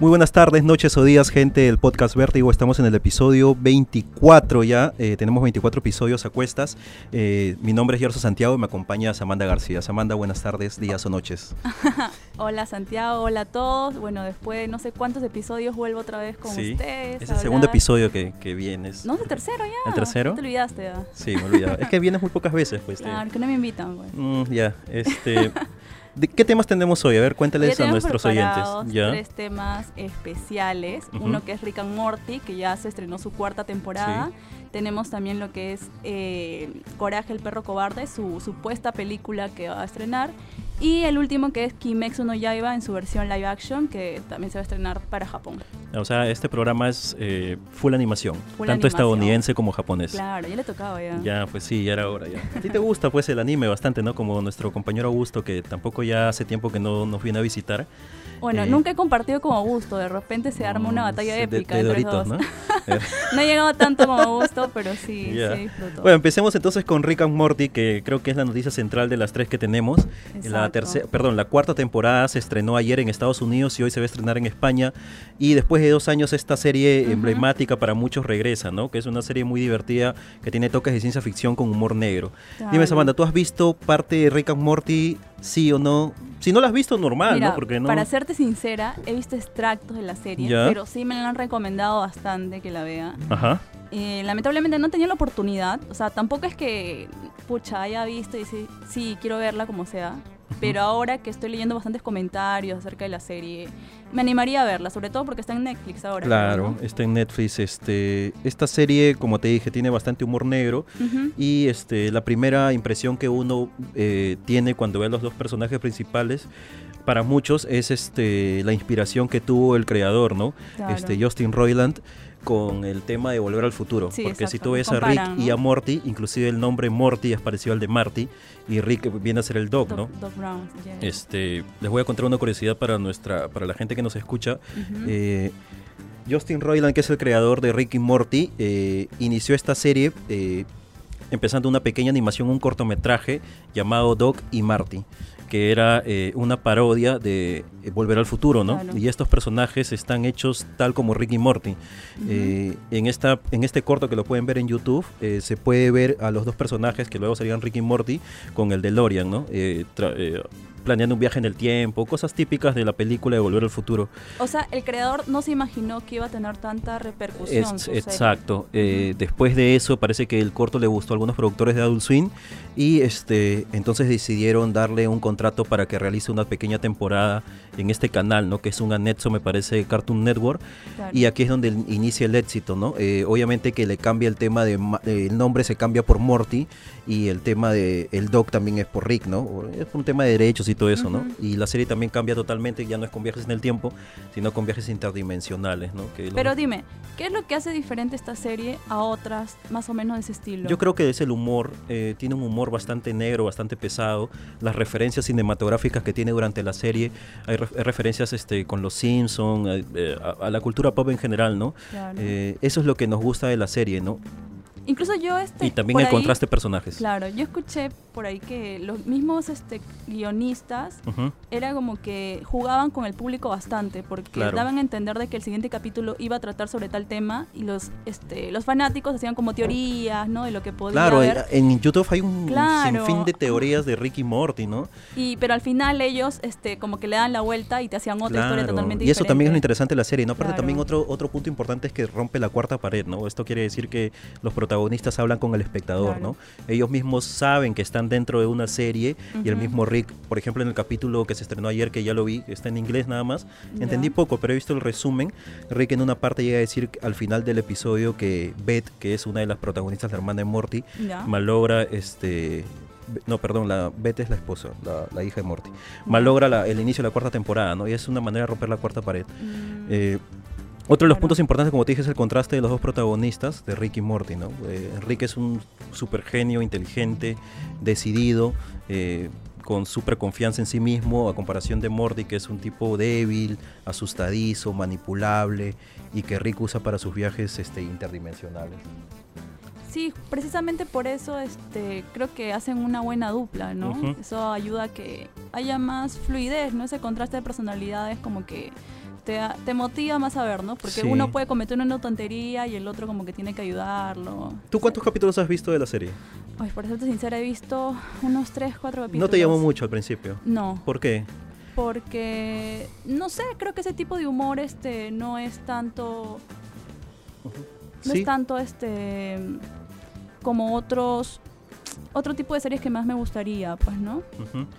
Muy buenas tardes, noches o días, gente del podcast Vértigo. Estamos en el episodio 24 ya. Eh, tenemos 24 episodios a cuestas. Eh, mi nombre es Gerson Santiago y me acompaña Samanda García. Samanda, buenas tardes, días o noches. hola Santiago, hola a todos. Bueno, después de no sé cuántos episodios vuelvo otra vez con ustedes. Es el segundo episodio que, que, vienes. No, es el tercero ya. ¿El tercero? te olvidaste ya. Sí, me olvidaba. es que vienes muy pocas veces, pues. Claro, que no me invitan, pues. Mm, ya, este... ¿Qué temas tenemos hoy? A ver, cuéntales a nuestros oyentes. ¿Ya? Tres temas especiales. Uno que es Rick and Morty, que ya se estrenó su cuarta temporada. Tenemos también lo que es eh, Coraje el perro cobarde, su supuesta película que va a estrenar. Y el último que es Kimetsu no Yaiba en su versión live action, que también se va a estrenar para Japón. O sea, este programa es eh, full animación, tanto estadounidense como japonés. Claro, ya le tocaba ya. Ya, pues sí, ya era hora ya. A ti te gusta pues el anime bastante, ¿no? Como nuestro compañero Augusto, que tampoco ya hace tiempo que no nos viene a visitar. Bueno, eh, nunca he compartido como gusto, de repente se arma una batalla épica. De, Doritos, ¿no? no he llegado tanto como gusto, pero sí, sí disfruto. Bueno, empecemos entonces con Rick and Morty, que creo que es la noticia central de las tres que tenemos. La tercera, perdón, la cuarta temporada se estrenó ayer en Estados Unidos y hoy se va a estrenar en España. Y después de dos años esta serie emblemática para muchos regresa, ¿no? Que es una serie muy divertida que tiene toques de ciencia ficción con humor negro. Dime, Samantha, ¿tú has visto parte de Rick and Morty sí o no. Si no la has visto, normal, ¿no? Porque no. Para serte sincera, he visto extractos de la serie, pero sí me la han recomendado bastante que la vea. Ajá. Eh, lamentablemente no tenía la oportunidad, o sea, tampoco es que, pucha, haya visto y sí, sí quiero verla como sea. Pero ahora que estoy leyendo bastantes comentarios acerca de la serie, me animaría a verla, sobre todo porque está en Netflix ahora. Claro, está en Netflix. Este, esta serie, como te dije, tiene bastante humor negro y este, la primera impresión que uno eh, tiene cuando ve a los dos personajes principales para muchos es este la inspiración que tuvo el creador, ¿no? Este Justin Roiland con el tema de Volver al Futuro. porque si tú ves a Rick y a Morty, inclusive el nombre Morty es parecido al de Marty y Rick viene a ser el Doc, ¿no? Doc Brown, este, les voy a contar una curiosidad para nuestra, para la gente que nos escucha. Eh, Justin Roiland, que es el creador de Rick y Morty, eh, inició esta serie eh, empezando una pequeña animación, un cortometraje llamado Doc y Marty que era eh, una parodia de eh, Volver al Futuro, ¿no? Y estos personajes están hechos tal como Ricky Morty. Eh, en, esta, en este corto que lo pueden ver en YouTube, se puede ver a los dos personajes que luego serían Ricky Morty con el DeLorean, ¿no? Planeando un viaje en el tiempo, cosas típicas de la película de Volver al Futuro. O sea, el creador no se imaginó que iba a tener tanta repercusión. exacto. Eh, después de eso, parece que el corto le gustó a algunos productores de Adult Swim y este, entonces decidieron darle un contrato para que realice una pequeña temporada en este canal, ¿no? Que es un anexo, me parece, Cartoon Network. Y aquí es donde inicia el éxito, ¿no? Eh, obviamente que le cambia el tema de, el nombre se cambia por Morty y el tema de el Doc también es por Rick, ¿no? Es un tema de derechos y todo eso, ¿no? Y la serie también cambia totalmente, ya no es con viajes en el tiempo, sino con viajes interdimensionales, ¿no? Pero dime, ¿qué es lo que hace diferente esta serie a otras más o menos de ese estilo? Yo creo que es el humor, eh, tiene un humor bastante negro, bastante pesado, las referencias cinematográficas que tiene durante la serie, hay, referencias este, con los Simpsons, eh, eh, a, la cultura pop en general, ¿no? eso es lo que nos gusta de la serie, ¿no? Incluso yo este Y también el contraste de personajes. Claro, yo escuché por ahí que los mismos este guionistas era como que jugaban con el público bastante porque daban a entender de que el siguiente capítulo iba a tratar sobre tal tema y los este los fanáticos hacían como teorías, ¿no? De lo que podía Claro, en YouTube hay un sinfín de teorías de Ricky Morty, ¿no? Y pero al final ellos este como que le dan la vuelta y te hacían otra historia totalmente diferente. Y eso también es lo interesante de la serie, ¿no? Aparte también otro otro punto importante es que rompe la cuarta pared, ¿no? Esto quiere decir que los protagonistas protagonistas hablan con el espectador, ¿no? Ellos mismos saben que están dentro de una serie y el mismo Rick, por ejemplo, en el capítulo que se estrenó ayer, que ya lo vi, está en inglés nada más, entendí poco, pero he visto el resumen. Rick en una parte llega a decir al final del episodio que Beth, que es una de las protagonistas, la hermana de Morty, malogra este no, perdón, la Beth es la esposa, la, hija de Morty. Malogra el inicio de la cuarta temporada, ¿no? Y es una manera de romper la cuarta pared. Mm. Eh, otro de los puntos importantes, como te dije, es el contraste de los dos protagonistas, de Rick y Morty, ¿no? Eh, Rick es un super genio, inteligente, decidido, eh, con super confianza en sí mismo, a comparación de Morty, que es un tipo débil, asustadizo, manipulable, y que Rick usa para sus viajes este, interdimensionales. Sí, precisamente por eso este, creo que hacen una buena dupla, ¿no? Eso ayuda a que haya más fluidez, ¿no? Ese contraste de personalidades como que te, te motiva más a ver, ¿no? Porque uno puede cometer una tontería y el otro como que tiene que ayudarlo. ¿Tú cuántos capítulos has visto de la serie? Ay, por serte sincera, he visto unos 3, 4 capítulos. ¿No te llamó mucho al principio? No. ¿Por qué? Porque, no sé, creo que ese tipo de humor este no es tanto... No es tanto este como otros otro tipo de series que más me gustaría, pues, ¿no?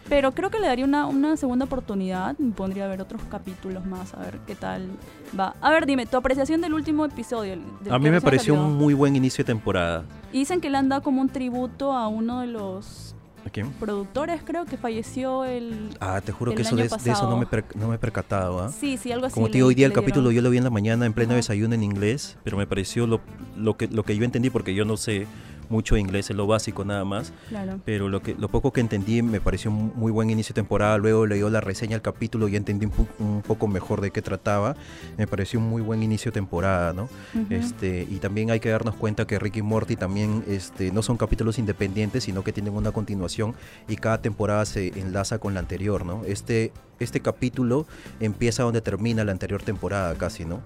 Pero creo que le daría una, una segunda oportunidad. Me pondría a ver otros capítulos más, a ver qué tal va. A ver, dime, tu apreciación del último episodio. a mí me pareció un muy buen inicio de temporada. Y dicen que le han dado como un tributo a uno de los productores, creo que falleció el. Ah, te juro que eso de, eso no me, no me he percatado. ¿ah? Sí, sí, algo así. Como te digo, hoy día el capítulo yo lo vi en la mañana en pleno desayuno en inglés, pero me pareció lo, lo, que, lo que yo entendí, porque yo no sé mucho inglés, es lo básico nada más. Pero lo, que, lo poco que entendí me pareció un muy buen inicio de temporada. Luego leí la reseña del capítulo y entendí un, poco mejor de qué trataba. Me pareció un muy buen inicio de temporada, ¿no? este, y también hay que darnos cuenta que Ricky y Morty también este, no son capítulos independientes, sino que tienen una continuación y cada temporada se enlaza con la anterior, ¿no? Este, este capítulo empieza donde termina la anterior temporada casi, ¿no?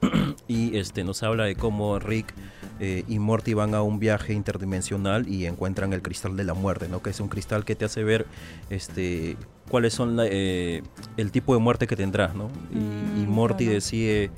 y este, nos habla de cómo Rick eh, y Morty van a un viaje interdimensional y encuentran el cristal de la muerte, ¿no? Que es un cristal que te hace ver este cuáles son eh, el tipo de muerte que tendrás, ¿no? Y, mm, Morty decide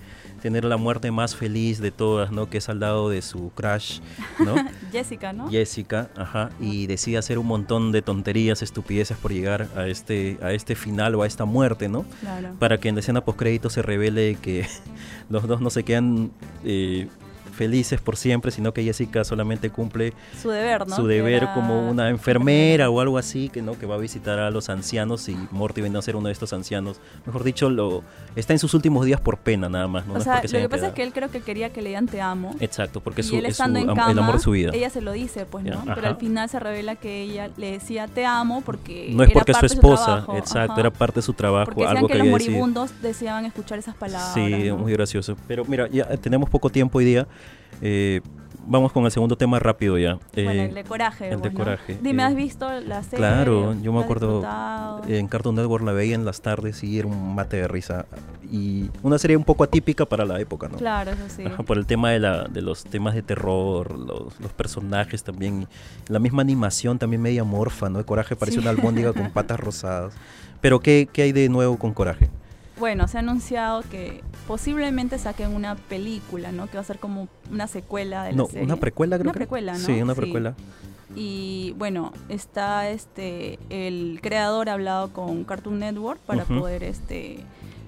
tener la muerte más feliz de todas, ¿no? Que es al lado de su crush, ¿no? Jessica, ¿no? Jessica, ajá, y decide hacer un montón de tonterías, estupideces por llegar a este, a este final o a esta muerte, ¿no? Claro. Para que en la escena post crédito se revele que los dos no se quedan eh, felices por siempre, sino que Jessica solamente cumple su deber, ¿no? Su deber como una enfermera o algo así, que no que va a visitar a los ancianos y Morty viene a ser uno de estos ancianos. Mejor dicho, lo está en sus últimos días por pena nada más, ¿no? O sea, lo que pasa es que él creo que quería que le digan te amo. Exacto, porque es, su, el amor de su vida. Ella se lo dice, pues, ¿no? Pero al final se revela que ella le decía te amo porque no es porque es su esposa, exacto, era parte de su trabajo, porque algo que, los moribundos deseaban escuchar esas palabras. Sí, muy gracioso. Pero mira, ya tenemos poco tiempo hoy día. Eh, vamos con el segundo tema rápido ya. bueno, el eh, de coraje. El de coraje. Dime, ¿has visto la serie? Claro, yo me acuerdo en Cartoon Network la veía en las tardes y era un mate de risa. Y una serie un poco atípica para la época, ¿no? Claro, eso sí. por el tema de, la, de los temas de terror, los, personajes también. La misma animación también media morfa, ¿no? El coraje parece una albóndiga con patas rosadas. Pero ¿qué, ¿qué hay de nuevo con coraje? bueno, se ha anunciado que posiblemente saquen una película, ¿no? Que va a ser como una secuela de la no, una precuela creo Una precuela, ¿no? Sí, una precuela. Y bueno, está este el creador ha hablado con Cartoon Network para poder este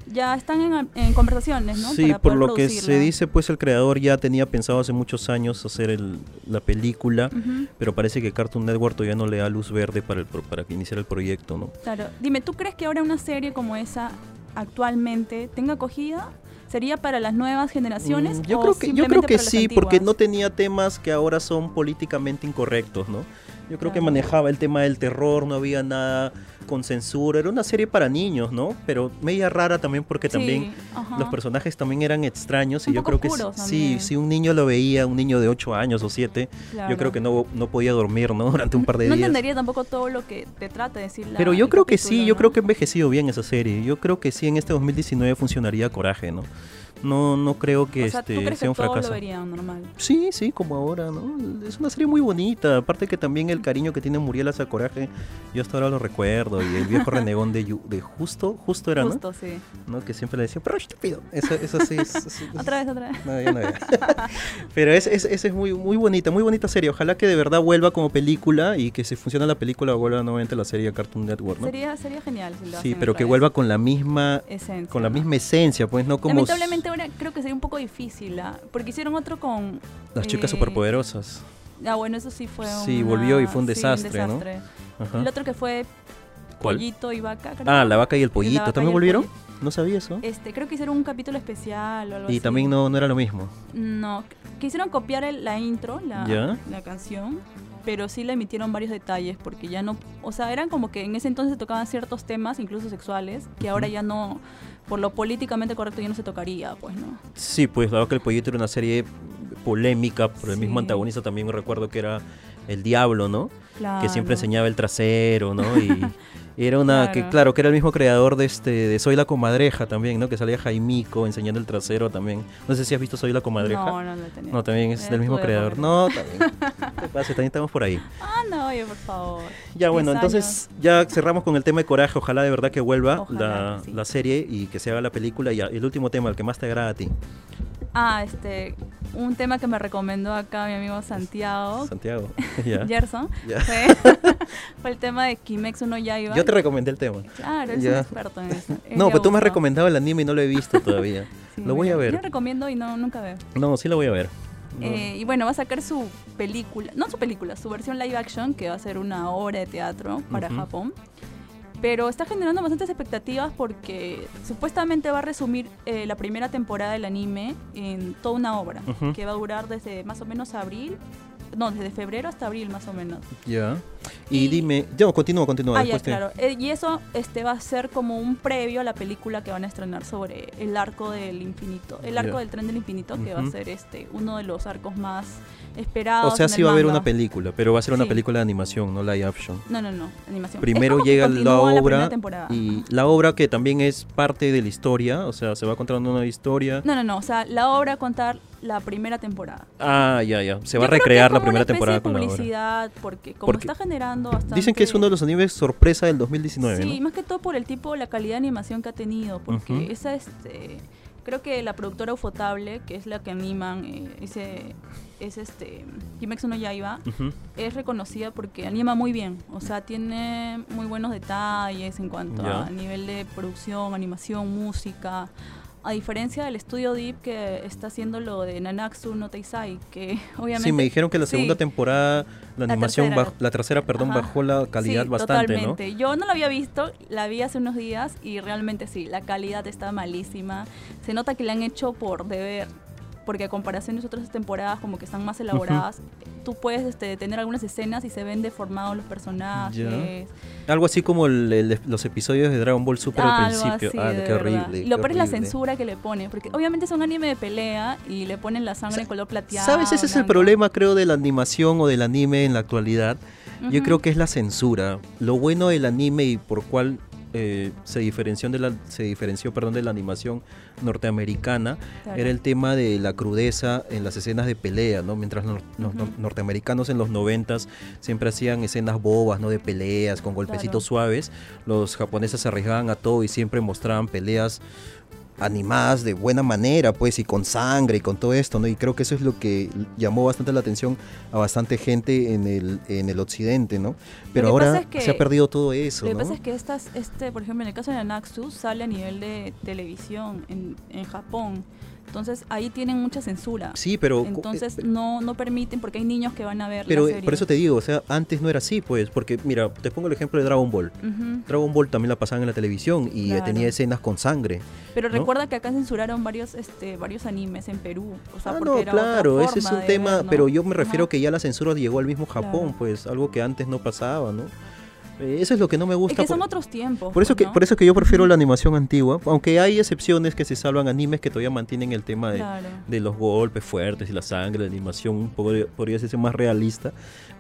ya están en, conversaciones, ¿no? Sí, por lo que se dice, pues el creador ya tenía pensado hace muchos años hacer la película, pero parece que Cartoon Network todavía no le da luz verde para, el, para que iniciara el proyecto, ¿no? Claro. Dime, ¿tú crees que ahora una serie como esa actualmente tenga acogida? ¿Sería para las nuevas generaciones? Mm, yo, creo que, yo creo que sí, porque no tenía temas que ahora son políticamente incorrectos, ¿no? Yo creo que manejaba el tema del terror, no había nada con censura. Era una serie para niños, ¿no? Pero media rara también porque también los personajes también eran extraños. y yo creo que sí, si un niño lo veía, un niño de 8 años o 7, yo creo que no, no podía dormir, ¿no? Durante un par de días. No entendería tampoco todo lo que te trata de decir Pero yo creo que sí, yo creo que ha envejecido bien esa serie. Yo creo que sí, en este 2019 funcionaría Coraje, ¿no? No, no creo que este sea un fracaso. normal? Sí, sí, como ahora, ¿no? Es una serie muy bonita. Aparte que también el cariño que tiene Muriel hacia Coraje, yo hasta ahora lo recuerdo. Y el viejo renegón de, de Justo, Justo era, Justo, sí. ¿no? Que siempre le decía, pero estúpido. Eso, eso sí. otra vez, otra vez. No, ya no pero esa es, es, muy, muy bonita, muy bonita serie. Ojalá que de verdad vuelva como película y que si funciona la película vuelva nuevamente la serie Cartoon Network, ¿no? Sería, sería genial si lo Sí, pero que vuelva con la misma esencia, con la misma esencia, pues no como Lamentablemente creo que sería un poco difícil, ¿ah? porque hicieron otro con... Las chicas eh, superpoderosas. Ah, bueno, eso sí fue Sí, volvió y fue un desastre, ¿no? El otro que fue Pollito y Vaca. Ah, la vaca y el pollito. ¿También volvieron? No sabía eso. Este, creo que hicieron un capítulo especial o algo y también no, no era lo mismo. No, quisieron copiar la intro, la, la canción, pero sí le emitieron varios detalles porque ya no, o sea, eran como que en ese entonces tocaban ciertos temas, incluso sexuales, que ahora ya no, por lo políticamente correcto ya no se tocaría, pues, ¿no? Sí, pues la que el pollito era una serie polémica por el mismo antagonista también recuerdo que era el diablo, ¿no? Que siempre enseñaba el trasero, ¿no? Y, era una que claro. que era el mismo creador de este de Soy la comadreja también no que salía Jaimico enseñando el trasero también. No sé si has visto Soy la comadreja. No no lo tenía no también es del mismo creador. no también también estamos por ahí. Ah no oye por favor. Ya bueno entonces ya cerramos con el tema de coraje. Ojalá de verdad que vuelva la, la, serie y que se haga la película y el último tema el que más te agrada a ti Ah, este, un tema que me recomendó acá mi amigo Santiago. Santiago, Gerson. Fue, el tema de Kimetsu no Yaiba. Yo te recomendé el tema. Claro, es un experto en eso. no, pero tú me has recomendado el anime y no lo he visto todavía. lo voy a ver. Yo recomiendo y no, nunca veo. No, sí lo voy a ver. Eh, y bueno, va a sacar su película, no su película, su versión live action, que va a ser una obra de teatro para Japón pero está generando bastantes expectativas porque supuestamente va a resumir eh, la primera temporada del anime en toda una obra que va a durar desde más o menos abril no, desde febrero hasta abril más o menos. Ya. Y, dime, yo continúo, continúo. Ah, ya, claro. Eh, y eso este va a ser como un previo a la película que van a estrenar sobre el arco del infinito, el arco del tren del infinito, que va a ser este uno de los arcos más esperados. O sea, sí va a haber una película, pero va a ser una película de animación, no live action. No, no, no, animación. Primero llega la obra y la obra que también es parte de la historia, o sea, se va contando una historia. No, no, no, o sea, la obra contar la primera temporada. Ah, ya, ya. Se va a recrear la primera temporada con publicidad, porque como está generando bastante... Dicen que es uno de los animes sorpresa del 2019, Sí, más que todo por el tipo, la calidad de animación que ha tenido, porque esa, este... Creo que la productora Ufotable, que es la que animan eh, ese es este Kimetsu no Yaiba es reconocida porque anima muy bien. O sea tiene muy buenos detalles en cuanto a nivel de producción animación música a diferencia del estudio Deep que está haciendo lo de Nanatsu no Taisai, que obviamente... Sí, me dijeron que la segunda temporada, la, animación, la tercera, perdón, bajó la calidad bastante, totalmente. Yo no la había visto, la vi hace unos días y realmente sí, la calidad está malísima. Se nota que le han hecho por deber porque a comparación de otras temporadas como que están más elaboradas, tú puedes este, tener algunas escenas y se ven deformados los personajes. Algo así como los episodios de Dragon Ball Super al principio. ah, qué horrible. Y lo peor es la censura que le ponen, porque obviamente es un anime de pelea y le ponen la sangre en color plateado. ¿Sabes? Ese es el problema, creo, de la animación o del anime en la actualidad. Yo creo que es la censura. Lo bueno del anime y por cual eh, se diferenció de la se diferenció perdón de la animación norteamericana era el tema de la crudeza en las escenas de pelea no mientras los, norteamericanos en los noventas siempre hacían escenas bobas no de peleas con golpecitos suaves. Los japoneses se arriesgaban a todo y siempre mostraban peleas animadas de buena manera, pues, y con sangre y con todo esto, ¿no? Y creo que eso es lo que llamó bastante la atención a bastante gente en el, en el occidente, ¿no? Pero ahora se ha perdido todo eso. Lo que pasa es que estas, este, por ejemplo, en el caso de Anaxu, sale a nivel de televisión en, en Japón. Entonces ahí tienen mucha censura. Sí, pero... Entonces eh, no, no permiten porque hay niños que van a ver... Pero por eso te digo, o sea, antes no era así, pues, porque mira, te pongo el ejemplo de Dragon Ball. Dragon Ball también la pasaban en la televisión y tenía escenas con sangre. Pero recuerda que acá censuraron varios este varios animes en Perú. O sea, ah, no, claro, ese es un tema, pero yo me refiero que ya la censura llegó al mismo Japón, pues, algo que antes no pasaba, ¿no? Eh, eso es lo que no me gusta. Es que son otros tiempos. Por eso, pues, que, por eso que yo prefiero la animación antigua, aunque hay excepciones que se salvan animes que todavía mantienen el tema de, de los golpes fuertes y la sangre, la animación podría, podría ser más realista.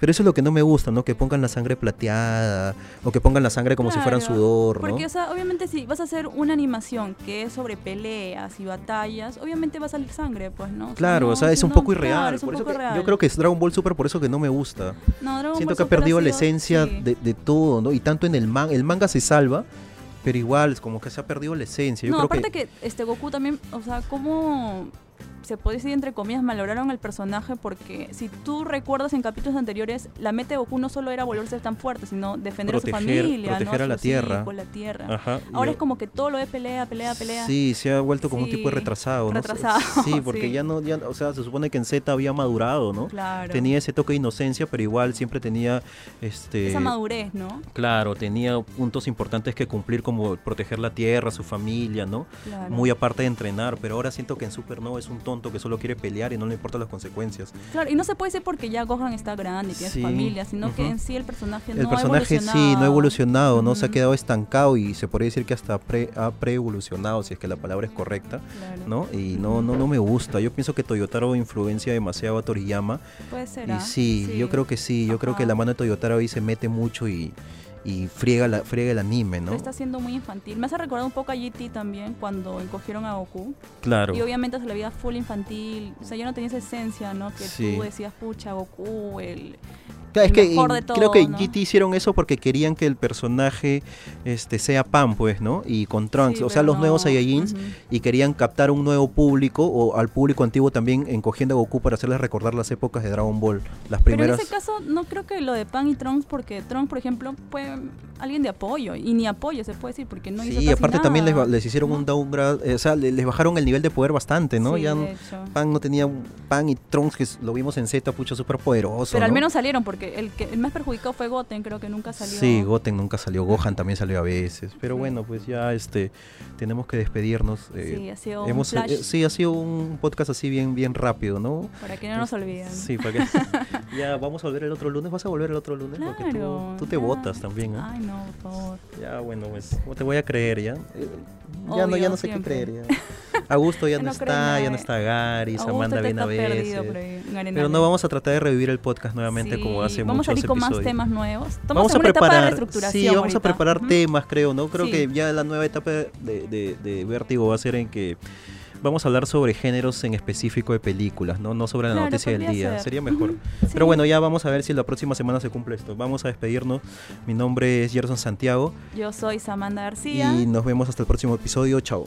Pero eso es lo que no me gusta, ¿no? Que pongan la sangre plateada o que pongan la sangre como si fueran sudor, ¿no? Porque, o sea, obviamente si vas a hacer una animación que es sobre peleas y batallas, obviamente va a salir sangre, pues, ¿no? claro, o sea, es un poco irreal. por eso Yo creo que es Dragon Ball Super por eso que no me gusta. No, Siento que ha perdido la esencia de, de, todo, ¿no? Y tanto en el manga, el manga se salva, pero igual es como que se ha perdido la esencia. Yo no, aparte que... que este Goku también, o sea, como se puede decir entre comillas, malograron el personaje porque si tú recuerdas en capítulos anteriores, la meta de Goku no solo era volverse tan fuerte, sino defender a su familia, proteger a la tierra. la tierra. Ahora es como que todo lo de pelea, pelea, pelea. Sí, se ha vuelto como un tipo de retrasado, ¿no? Retrasado. Sí, porque ya no, ya, o sea, se supone que en Z había madurado, ¿no? Claro. Tenía ese toque de inocencia, pero igual siempre tenía este esa madurez, ¿no? Claro, tenía puntos importantes que cumplir como proteger la tierra, su familia, ¿no? Muy aparte de entrenar, pero ahora siento que en Super no es un tono tonto que solo quiere pelear y no le importan las consecuencias. Claro, y no se puede decir porque ya Gohan está grande y tiene familia, sino que en sí el personaje el no personaje ha evolucionado. sí, no ha evolucionado, ¿no? Se ha quedado estancado y se podría decir que hasta pre, ha pre-evolucionado, si es que la palabra es correcta, ¿no? Y no, no, no me gusta. Yo pienso que Toyotaro influencia demasiado a Toriyama. Puede ser. Y ¿ah? sí, yo creo que sí, yo creo que la mano de Toyotaro ahí se mete mucho y y friega, la, friega el anime, ¿no? está siendo muy infantil. Me hace recordar un poco a GT también cuando encogieron a Goku. Claro. Y obviamente se le veía full infantil. O sea, yo no tenía esa esencia, ¿no? Que tú decías, pucha, Goku, el, es que creo que GT hicieron eso porque querían que el personaje este sea Pan, pues, ¿no? Y con Trunks, o sea, los nuevos Saiyajins y querían captar un nuevo público o al público antiguo también encogiendo a Goku para hacerles recordar las épocas de Dragon Ball, las primeras. Pero en ese caso no creo que lo de Pan y Trunks porque Trunks, por ejemplo, fue alguien de apoyo y ni apoyo se puede decir porque no hizo Sí, aparte también les, hicieron un downgrade, eh, o sea, les, bajaron el nivel de poder bastante, ¿no? ya Pan no tenía Pan y Trunks que lo vimos en Z, pucho súper poderoso. Pero al menos salieron porque el, que, el más perjudicado fue Goten, creo que nunca salió. Sí, Goten nunca salió, Gohan también salió a veces. Pero bueno, pues ya este tenemos que despedirnos. Eh, sí, ha sido un eh, Sí, ha sido un podcast así bien, bien rápido, ¿no? Para que no nos olviden. Sí, para que ya vamos a volver el otro lunes. ¿Vas a volver el otro lunes? Porque tú, te votas también, ¿eh? Ay, no, por favor. Ya, bueno, pues, te voy a creer ya? ya no, ya no sé qué creer ya. Augusto ya no, está, ya no está Gary, Samantha viene a veces. Pero no vamos a tratar de revivir el podcast nuevamente como hace vamos muchos a con más temas nuevos. vamos a preparar, sí, vamos a preparar temas, creo, ¿no? Creo que ya la nueva etapa de, de, Vértigo va a ser en que vamos a hablar sobre géneros en específico de películas, no, no sobre la noticia del día. Sería mejor. Pero bueno, ya vamos a ver si la próxima semana se cumple esto. Vamos a despedirnos. Mi nombre es Gerson Santiago. Yo soy Samantha García. Y nos vemos hasta el próximo episodio. Chao.